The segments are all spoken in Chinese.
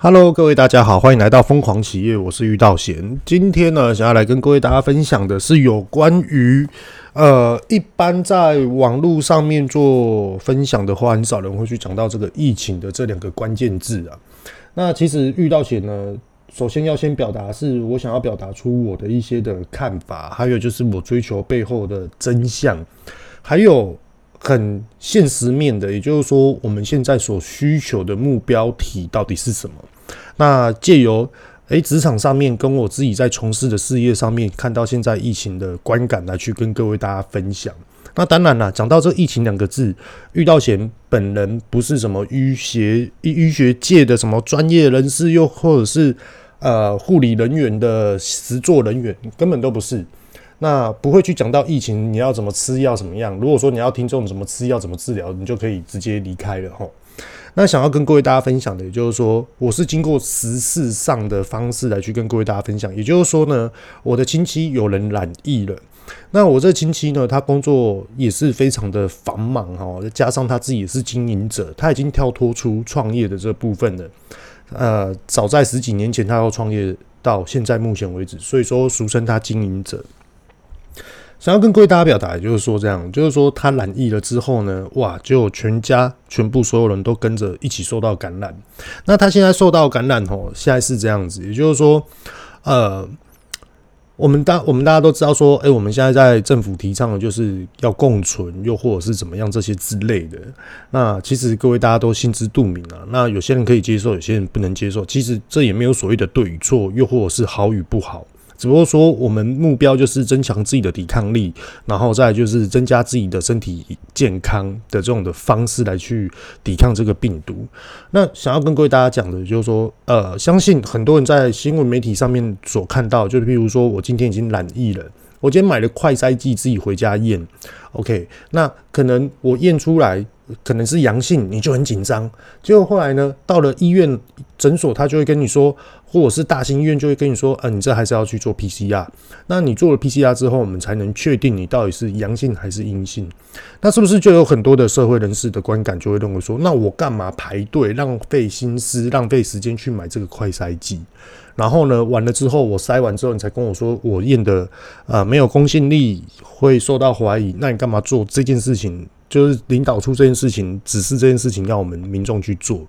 Hello，各位大家好，欢迎来到疯狂企业，我是玉道贤。今天呢，想要来跟各位大家分享的是有关于呃，一般在网络上面做分享的话，很少人会去讲到这个疫情的这两个关键字啊。那其实玉道贤呢，首先要先表达是我想要表达出我的一些的看法，还有就是我追求背后的真相，还有。很现实面的，也就是说，我们现在所需求的目标体到底是什么？那借由诶职场上面跟我自己在从事的事业上面看到现在疫情的观感来去跟各位大家分享。那当然了，讲到这疫情两个字，玉道贤本人不是什么医学医医学界的什么专业人士，又或者是呃护理人员的实作人员，根本都不是。那不会去讲到疫情，你要怎么吃药怎么样？如果说你要听众怎么吃药怎么治疗，你就可以直接离开了吼。那想要跟各位大家分享的，也就是说，我是经过实事上的方式来去跟各位大家分享。也就是说呢，我的亲戚有人染疫了，那我这亲戚呢，他工作也是非常的繁忙哈，再加上他自己也是经营者，他已经跳脱出创业的这部分了。呃，早在十几年前他要创业，到现在目前为止，所以说俗称他经营者。想要跟各位大家表达，也就是说这样，就是说他染疫了之后呢，哇，就全家全部所有人都跟着一起受到感染。那他现在受到感染吼，现在是这样子，也就是说，呃，我们大我们大家都知道说，哎，我们现在在政府提倡的就是要共存，又或者是怎么样这些之类的。那其实各位大家都心知肚明啊。那有些人可以接受，有些人不能接受。其实这也没有所谓的对与错，又或者是好与不好。只不过说，我们目标就是增强自己的抵抗力，然后再就是增加自己的身体健康的这种的方式来去抵抗这个病毒。那想要跟各位大家讲的，就是说，呃，相信很多人在新闻媒体上面所看到，就譬如说我今天已经染疫了，我今天买了快筛剂自己回家验，OK，那可能我验出来。可能是阳性，你就很紧张。结果后来呢，到了医院诊所，他就会跟你说，或者是大型医院就会跟你说，呃，你这还是要去做 PCR。那你做了 PCR 之后，我们才能确定你到底是阳性还是阴性。那是不是就有很多的社会人士的观感就会认为说，那我干嘛排队，浪费心思，浪费时间去买这个快筛剂？然后呢，完了之后我筛完之后，你才跟我说我验的呃没有公信力，会受到怀疑。那你干嘛做这件事情？就是领导出这件事情，指示这件事情，要我们民众去做。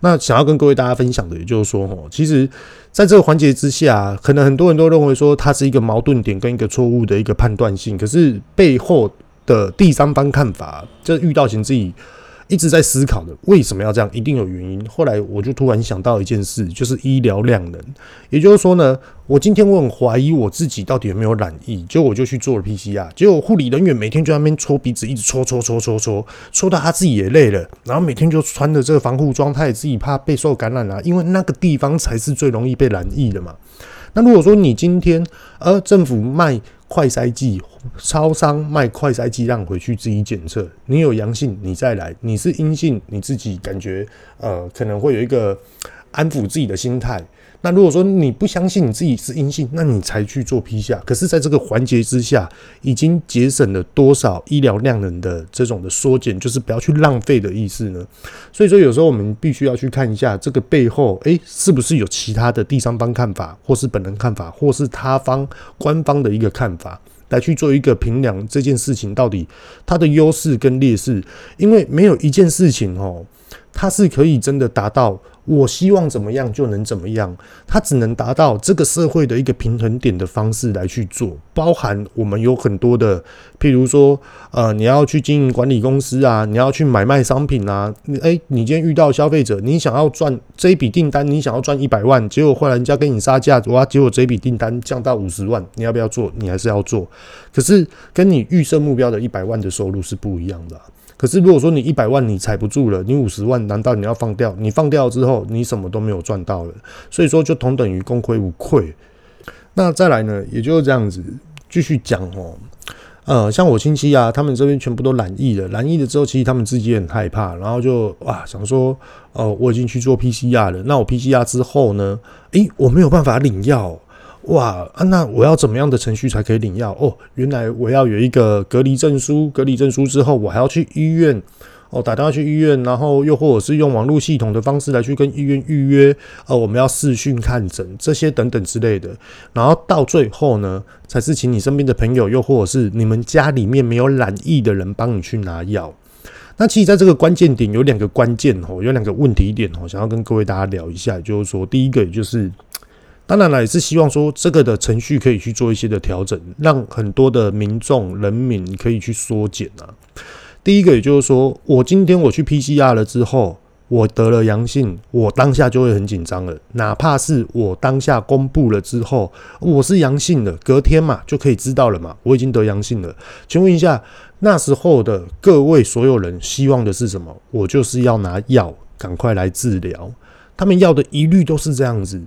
那想要跟各位大家分享的，也就是说，哦，其实在这个环节之下，可能很多人都认为说它是一个矛盾点跟一个错误的一个判断性，可是背后的第三方看法，这遇到前自己。一直在思考的，为什么要这样？一定有原因。后来我就突然想到一件事，就是医疗量能。也就是说呢，我今天我很怀疑我自己到底有没有染疫，结果我就去做了 PCR。结果护理人员每天就在那边戳鼻子，一直戳戳戳戳戳，戳到他自己也累了。然后每天就穿着这个防护装，他也自己怕被受感染啊，因为那个地方才是最容易被染疫的嘛。那如果说你今天呃政府卖快筛剂，超商卖快筛剂让回去自己检测，你有阳性你再来，你是阴性你自己感觉呃可能会有一个安抚自己的心态。那如果说你不相信你自己是阴性，那你才去做 P 下。可是，在这个环节之下，已经节省了多少医疗量能的这种的缩减，就是不要去浪费的意思呢？所以说，有时候我们必须要去看一下这个背后，诶，是不是有其他的第三方看法，或是本人看法，或是他方官方的一个看法，来去做一个评量这件事情到底它的优势跟劣势。因为没有一件事情哦，它是可以真的达到。我希望怎么样就能怎么样，它只能达到这个社会的一个平衡点的方式来去做，包含我们有很多的，譬如说，呃，你要去经营管理公司啊，你要去买卖商品啊，你诶，你今天遇到消费者，你想要赚这一笔订单，你想要赚一百万，结果后来人家跟你杀价，哇，结果这笔订单降到五十万，你要不要做？你还是要做，可是跟你预设目标的一百万的收入是不一样的。可是，如果说你一百万你踩不住了，你五十万难道你要放掉？你放掉之后，你什么都没有赚到了，所以说就同等于功亏无愧。那再来呢，也就是这样子继续讲哦。呃，像我亲戚啊，他们这边全部都染疫了，染疫了之后，其实他们自己也很害怕，然后就哇想说，哦，我已经去做 PCR 了，那我 PCR 之后呢？诶，我没有办法领药。哇啊，那我要怎么样的程序才可以领药？哦，原来我要有一个隔离证书，隔离证书之后，我还要去医院哦，打电话去医院，然后又或者是用网络系统的方式来去跟医院预约，呃，我们要视讯看诊这些等等之类的，然后到最后呢，才是请你身边的朋友，又或者是你们家里面没有染疫的人帮你去拿药。那其实在这个关键点有两个关键哦，有两个问题点哦，想要跟各位大家聊一下，就是说第一个也就是。当然了，也是希望说这个的程序可以去做一些的调整，让很多的民众人民可以去缩减啊。第一个，也就是说，我今天我去 PCR 了之后，我得了阳性，我当下就会很紧张了。哪怕是我当下公布了之后，我是阳性的，隔天嘛就可以知道了嘛，我已经得阳性了。请问一下，那时候的各位所有人希望的是什么？我就是要拿药赶快来治疗，他们要的一律都是这样子。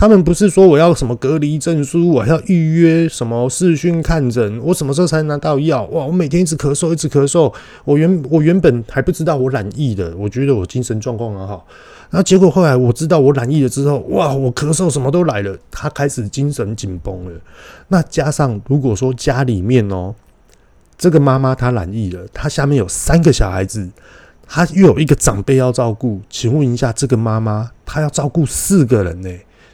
他们不是说我要什么隔离证书，我要预约什么视讯看诊，我什么时候才能拿到药？哇！我每天一直咳嗽，一直咳嗽。我原我原本还不知道我染疫的，我觉得我精神状况很好。然后结果后来我知道我染疫了之后，哇！我咳嗽什么都来了，他开始精神紧绷了。那加上如果说家里面哦，这个妈妈她染疫了，她下面有三个小孩子，她又有一个长辈要照顾，请问一下，这个妈妈她要照顾四个人呢？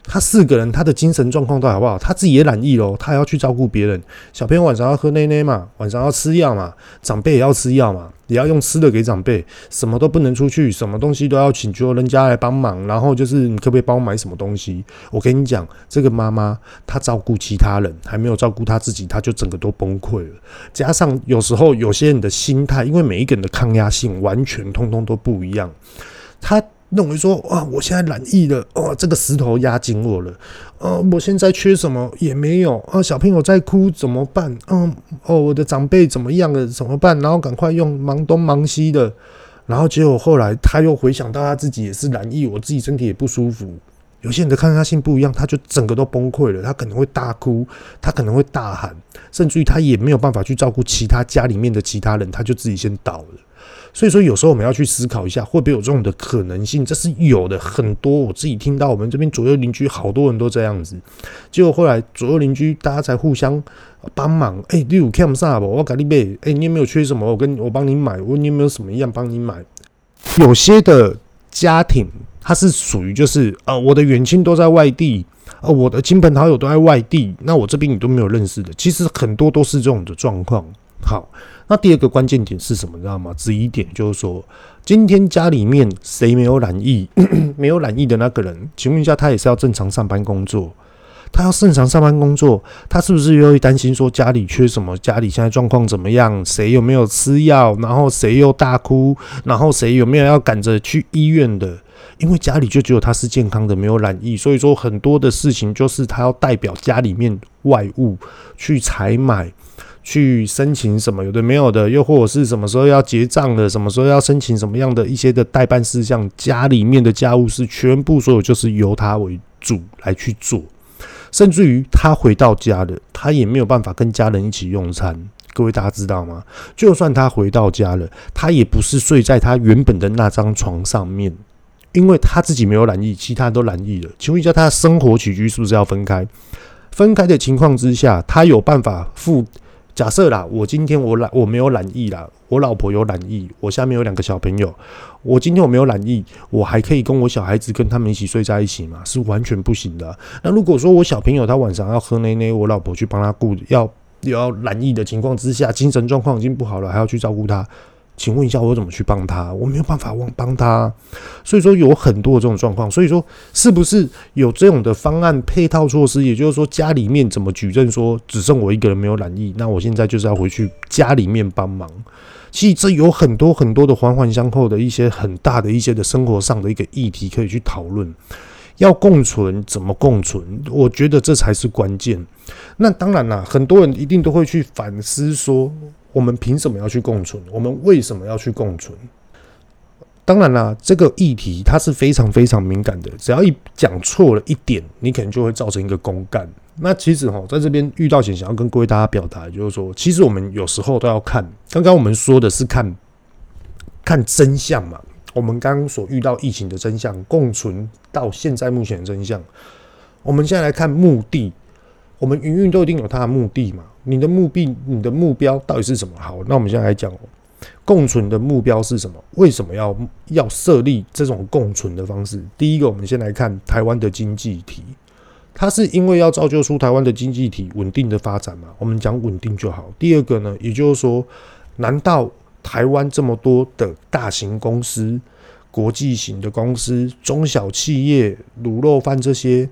他四个人，他的精神状况都好不好？他自己也染疫喽，他还要去照顾别人。小朋友晚上要喝奶奶嘛，晚上要吃药嘛，长辈也要吃药嘛，也要用吃的给长辈。什么都不能出去，什么东西都要请求人家来帮忙。然后就是你可不可以帮我买什么东西？我跟你讲，这个妈妈她照顾其他人，还没有照顾她自己，她就整个都崩溃了。加上有时候有些人的心态，因为每一个人的抗压性完全通通都不一样，他。认为说啊，我现在染疫了，哦，这个石头压紧我了，呃，我现在缺什么也没有啊，小朋友在哭怎么办？嗯，哦，我的长辈怎么样了？怎么办？然后赶快用忙东忙西的，然后结果后来他又回想到他自己也是染疫，我自己身体也不舒服。有些人的抗压性不一样，他就整个都崩溃了，他可能会大哭，他可能会大喊，甚至于他也没有办法去照顾其他家里面的其他人，他就自己先倒了。所以说，有时候我们要去思考一下，会不会有这种的可能性？这是有的，很多我自己听到，我们这边左右邻居好多人都这样子。结果后来左右邻居大家才互相帮忙。哎、欸，你有欠啥不？我给你买。哎、欸，你有没有缺什么？我跟我帮你买。我问你有没有什么一样帮你买？有些的家庭，它是属于就是呃，我的远亲都在外地，呃，我的亲朋好友都在外地，那我这边你都没有认识的。其实很多都是这种的状况。好。那第二个关键点是什么？你知道吗？质疑点就是说，今天家里面谁没有染疫？没有染疫的那个人，请问一下，他也是要正常上班工作？他要正常上班工作，他是不是又会担心说家里缺什么？家里现在状况怎么样？谁有没有吃药？然后谁又大哭？然后谁有没有要赶着去医院的？因为家里就只有他是健康的，没有染疫，所以说很多的事情就是他要代表家里面外物去采买。去申请什么有的没有的，又或者是什么时候要结账的，什么时候要申请什么样的一些的代办事项，家里面的家务事全部所有就是由他为主来去做，甚至于他回到家了，他也没有办法跟家人一起用餐。各位大家知道吗？就算他回到家了，他也不是睡在他原本的那张床上面，因为他自己没有染疫，其他人都染疫了。请问一下，他的生活起居是不是要分开？分开的情况之下，他有办法付？假设啦，我今天我懒我没有懒意啦，我老婆有懒意，我下面有两个小朋友，我今天我没有懒意，我还可以跟我小孩子跟他们一起睡在一起吗？是完全不行的。那如果说我小朋友他晚上要喝奶奶，我老婆去帮他顾，要要懒意的情况之下，精神状况已经不好了，还要去照顾他。请问一下，我怎么去帮他？我没有办法帮帮他，所以说有很多的这种状况。所以说，是不是有这种的方案配套措施？也就是说，家里面怎么举证说只剩我一个人没有染疫？那我现在就是要回去家里面帮忙。其实这有很多很多的环环相扣的一些很大的一些的生活上的一个议题可以去讨论。要共存，怎么共存？我觉得这才是关键。那当然啦，很多人一定都会去反思说。我们凭什么要去共存？我们为什么要去共存？当然啦，这个议题它是非常非常敏感的，只要一讲错了一点，你可能就会造成一个公干。那其实哈，在这边遇到前，想要跟各位大家表达，就是说，其实我们有时候都要看。刚刚我们说的是看看真相嘛，我们刚刚所遇到疫情的真相，共存到现在目前的真相，我们现在来看目的。我们营运都一定有它的目的嘛？你的目的、你的目标到底是什么？好，那我们现在来讲。共存的目标是什么？为什么要要设立这种共存的方式？第一个，我们先来看台湾的经济体，它是因为要造就出台湾的经济体稳定的发展嘛？我们讲稳定就好。第二个呢，也就是说，难道台湾这么多的大型公司、国际型的公司、中小企业、卤肉饭这些？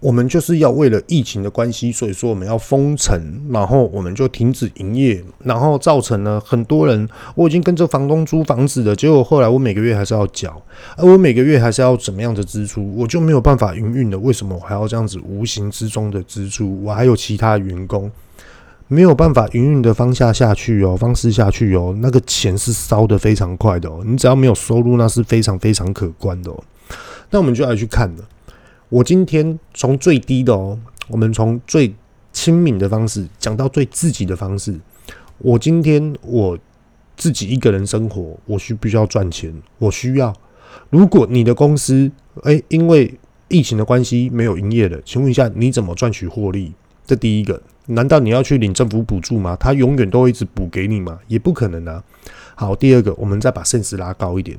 我们就是要为了疫情的关系，所以说我们要封城，然后我们就停止营业，然后造成了很多人，我已经跟着房东租房子了，结果后来我每个月还是要缴，而我每个月还是要怎么样的支出，我就没有办法营运了。为什么我还要这样子无形之中的支出？我还有其他员工，没有办法营运的方向下去哦，方式下去哦，那个钱是烧得非常快的哦。你只要没有收入，那是非常非常可观的哦。那我们就来去看了。我今天从最低的哦，我们从最亲民的方式讲到最自己的方式。我今天我自己一个人生活，我需不需要赚钱，我需要。如果你的公司诶，因为疫情的关系没有营业了，请问一下你怎么赚取获利？这第一个，难道你要去领政府补助吗？他永远都会一直补给你吗？也不可能啊。好，第二个，我们再把 sense 拉高一点。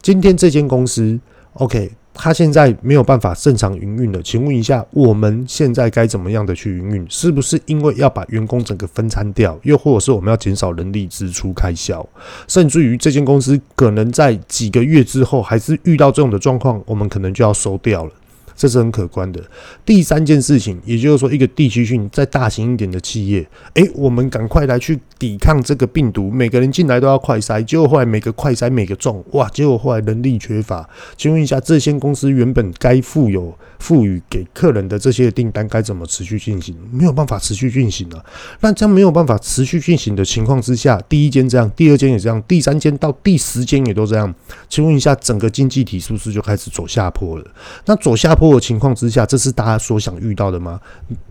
今天这间公司，OK。他现在没有办法正常营运了，请问一下，我们现在该怎么样的去营运？是不是因为要把员工整个分摊掉，又或者是我们要减少人力支出开销，甚至于这间公司可能在几个月之后还是遇到这种的状况，我们可能就要收掉了。这是很可观的。第三件事情，也就是说，一个地区性再大型一点的企业，诶，我们赶快来去抵抗这个病毒。每个人进来都要快筛，结果后来每个快筛每个中，哇！结果后来人力缺乏。请问一下，这些公司原本该富有赋予给客人的这些订单该怎么持续进行？没有办法持续进行了。那将没有办法持续进行的情况之下，第一间这样，第二间也这样，第三间到第十间也都这样。请问一下，整个经济体是不是就开始走下坡了？那走下坡的情况之下，这是大家所想遇到的吗？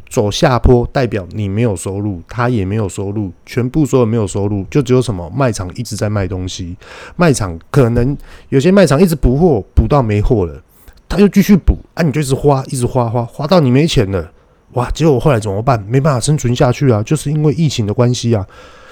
走下坡代表你没有收入，他也没有收入，全部所有没有收入，就只有什么卖场一直在卖东西，卖场可能有些卖场一直补货，补到没货了。他就继续补啊，你就一直花，一直花花花到你没钱了，哇！结果后来怎么办？没办法生存下去啊，就是因为疫情的关系啊。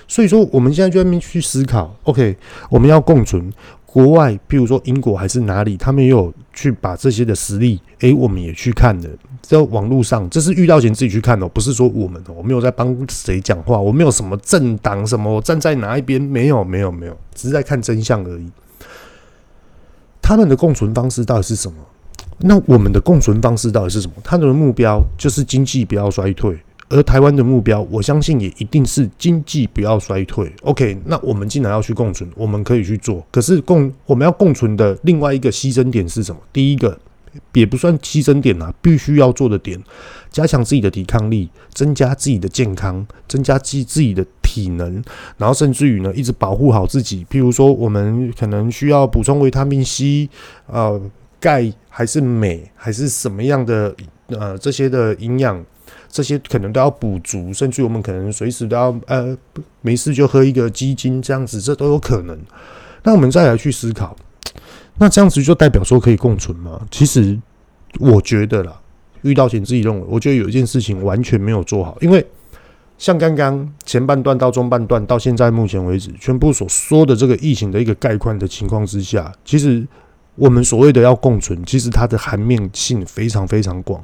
所以说，我们现在就在那边去思考，OK，我们要共存。国外，譬如说英国还是哪里，他们也有去把这些的实例，诶、我们也去看了。在网络上，这是遇到前自己去看的，不是说我们，我没有在帮谁讲话，我没有什么政党什么，我站在哪一边，没有，没有，没有，只是在看真相而已。他们的共存方式到底是什么？那我们的共存方式到底是什么？他们的目标就是经济不要衰退，而台湾的目标，我相信也一定是经济不要衰退。OK，那我们既然要去共存，我们可以去做。可是共我们要共存的另外一个牺牲点是什么？第一个也不算牺牲点啊，必须要做的点，加强自己的抵抗力，增加自己的健康，增加自自己的体能，然后甚至于呢，一直保护好自己。譬如说，我们可能需要补充维他命 C，呃。钙还是镁还是什么样的呃这些的营养，这些可能都要补足，甚至我们可能随时都要呃没事就喝一个鸡精这样子，这都有可能。那我们再来去思考，那这样子就代表说可以共存吗？其实我觉得啦，遇到钱自己认为，我觉得有一件事情完全没有做好，因为像刚刚前半段到中半段到现在目前为止，全部所说的这个疫情的一个概况的情况之下，其实。我们所谓的要共存，其实它的含面性非常非常广。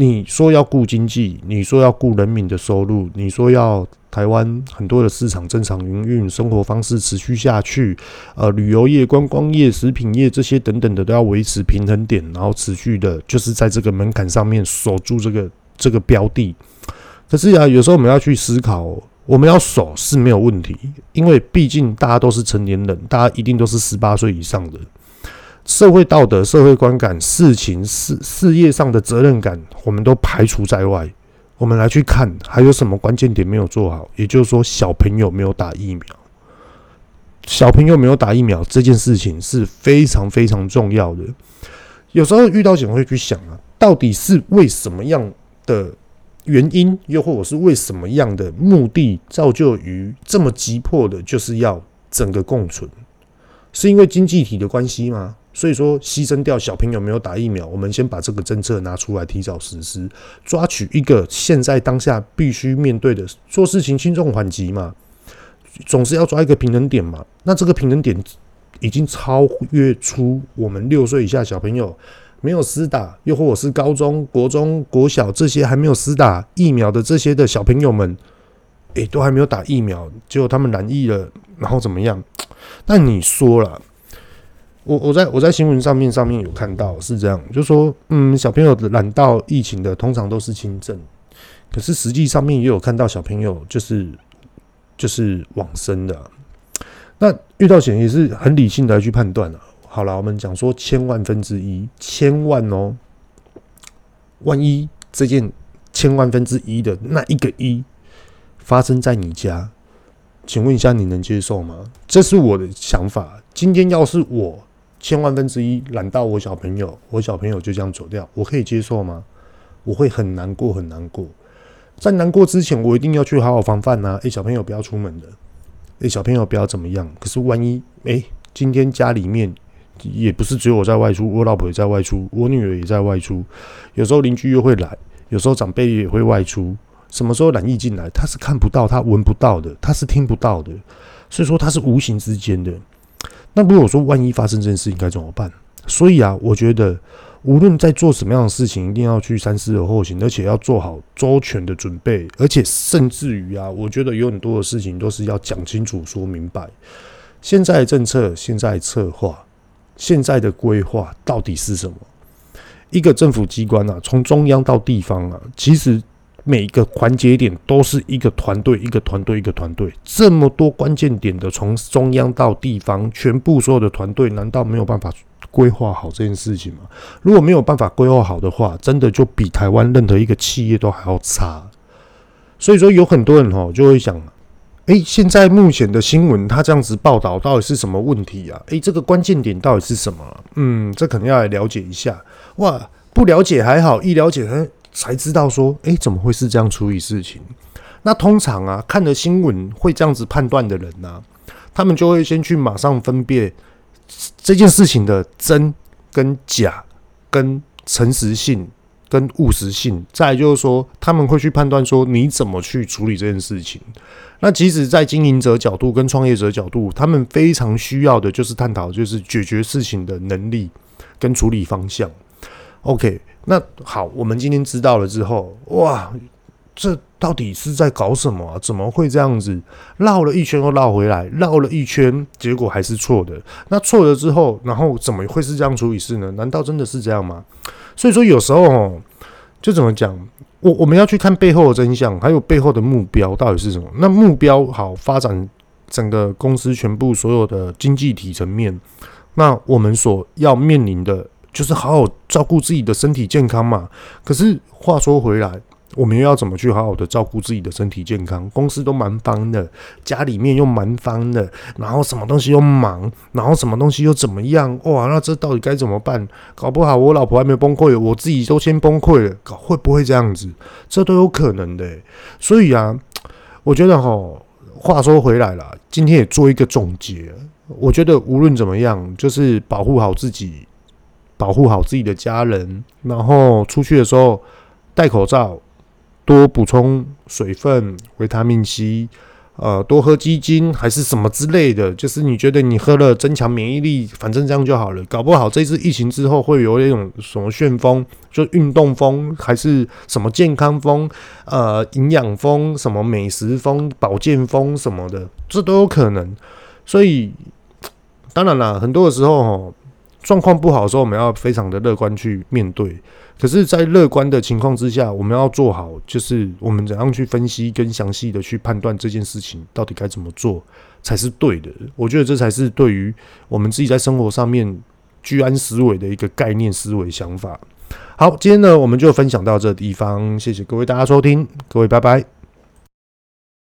你说要顾经济，你说要顾人民的收入，你说要台湾很多的市场正常营运，生活方式持续下去，呃，旅游业、观光业、食品业这些等等的都要维持平衡点，然后持续的，就是在这个门槛上面守住这个这个标的。可是啊，有时候我们要去思考。我们要守是没有问题，因为毕竟大家都是成年人，大家一定都是十八岁以上的。社会道德、社会观感、事情、事事业上的责任感，我们都排除在外。我们来去看还有什么关键点没有做好，也就是说，小朋友没有打疫苗。小朋友没有打疫苗这件事情是非常非常重要的。有时候遇到警会去想啊，到底是为什么样的？原因又或者是为什么样的目的造就于这么急迫的，就是要整个共存，是因为经济体的关系吗？所以说牺牲掉小朋友没有打疫苗，我们先把这个政策拿出来提早实施，抓取一个现在当下必须面对的做事情轻重缓急嘛。总是要抓一个平衡点嘛。那这个平衡点已经超越出我们六岁以下小朋友没有施打，又或者是高中国中国小这些还没有施打疫苗的这些的小朋友们，诶，都还没有打疫苗，结果他们染疫了，然后怎么样？那你说了，我我在我在新闻上面上面有看到是这样，就说，嗯，小朋友染到疫情的通常都是轻症，可是实际上面也有看到小朋友就是就是往生的。那遇到险也是很理性的来去判断了。好了，我们讲说千万分之一，千万哦，万一这件千万分之一的那一个一发生在你家，请问一下你能接受吗？这是我的想法。今天要是我千万分之一染到我小朋友，我小朋友就这样走掉，我可以接受吗？我会很难过，很难过。在难过之前，我一定要去好好防范呐。诶，小朋友不要出门的。诶，小朋友不要怎么样？可是万一诶，今天家里面也不是只有我在外出，我老婆也在外出，我女儿也在外出，有时候邻居又会来，有时候长辈也会外出。什么时候染疫进来，他是看不到，他闻不到的，他是听不到的，所以说他是无形之间的。那如果说万一发生这件事，情该怎么办？所以啊，我觉得。无论在做什么样的事情，一定要去三思而后行，而且要做好周全的准备，而且甚至于啊，我觉得有很多的事情都是要讲清楚、说明白。现在的政策、现在的策划、现在的规划到底是什么？一个政府机关啊，从中央到地方啊，其实每一个环节点都是一个团队、一个团队、一个团队，这么多关键点的，从中央到地方，全部所有的团队，难道没有办法？规划好这件事情吗，如果没有办法规划好的话，真的就比台湾任何一个企业都还要差。所以说，有很多人哦就会想，诶，现在目前的新闻，他这样子报道到底是什么问题啊？诶，这个关键点到底是什么？嗯，这可能要来了解一下。哇，不了解还好，一了解才知道说，诶，怎么会是这样处理事情？那通常啊，看了新闻会这样子判断的人呢、他们就会先去马上分辨。这件事情的真跟假、跟诚实性、跟务实性，再就是说，他们会去判断说你怎么去处理这件事情。那即使在经营者角度跟创业者角度，他们非常需要的就是探讨，就是解决事情的能力跟处理方向。OK，那好，我们今天知道了之后，哇！这到底是在搞什么？怎么会这样子绕了一圈又绕回来，绕了一圈，结果还是错的。那错了之后，然后怎么会是这样处理事呢？难道真的是这样吗？所以说有时候哦，就怎么讲，我我们要去看背后的真相，还有背后的目标到底是什么？那目标好，发展整个公司全部所有的经济体层面，那我们所要面临的就是好好照顾自己的身体健康嘛。可是话说回来。我们又要怎么去好好的照顾自己的身体健康？公司都蛮方的，家里面又蛮方的，然后什么东西又忙，然后什么东西又怎么样？哇，那这到底该怎么办？搞不好我老婆还没崩溃，我自己都先崩溃了，搞会不会这样子？这都有可能的。所以啊，我觉得哈，话说回来了，今天也做一个总结。我觉得无论怎么样，就是保护好自己，保护好自己的家人，然后出去的时候戴口罩。多补充水分、维他命 C，呃，多喝鸡精还是什么之类的，就是你觉得你喝了增强免疫力，反正这样就好了。搞不好这次疫情之后会有那种什么旋风，就运动风还是什么健康风，呃，营养风、什么美食风、保健风什么的，这都有可能。所以当然啦，很多的时候哈。状况不好的时候，我们要非常的乐观去面对。可是，在乐观的情况之下，我们要做好，就是我们怎样去分析跟详细的去判断这件事情到底该怎么做才是对的。我觉得这才是对于我们自己在生活上面居安思危的一个概念思维想法。好，今天呢，我们就分享到这地方，谢谢各位大家收听，各位拜拜。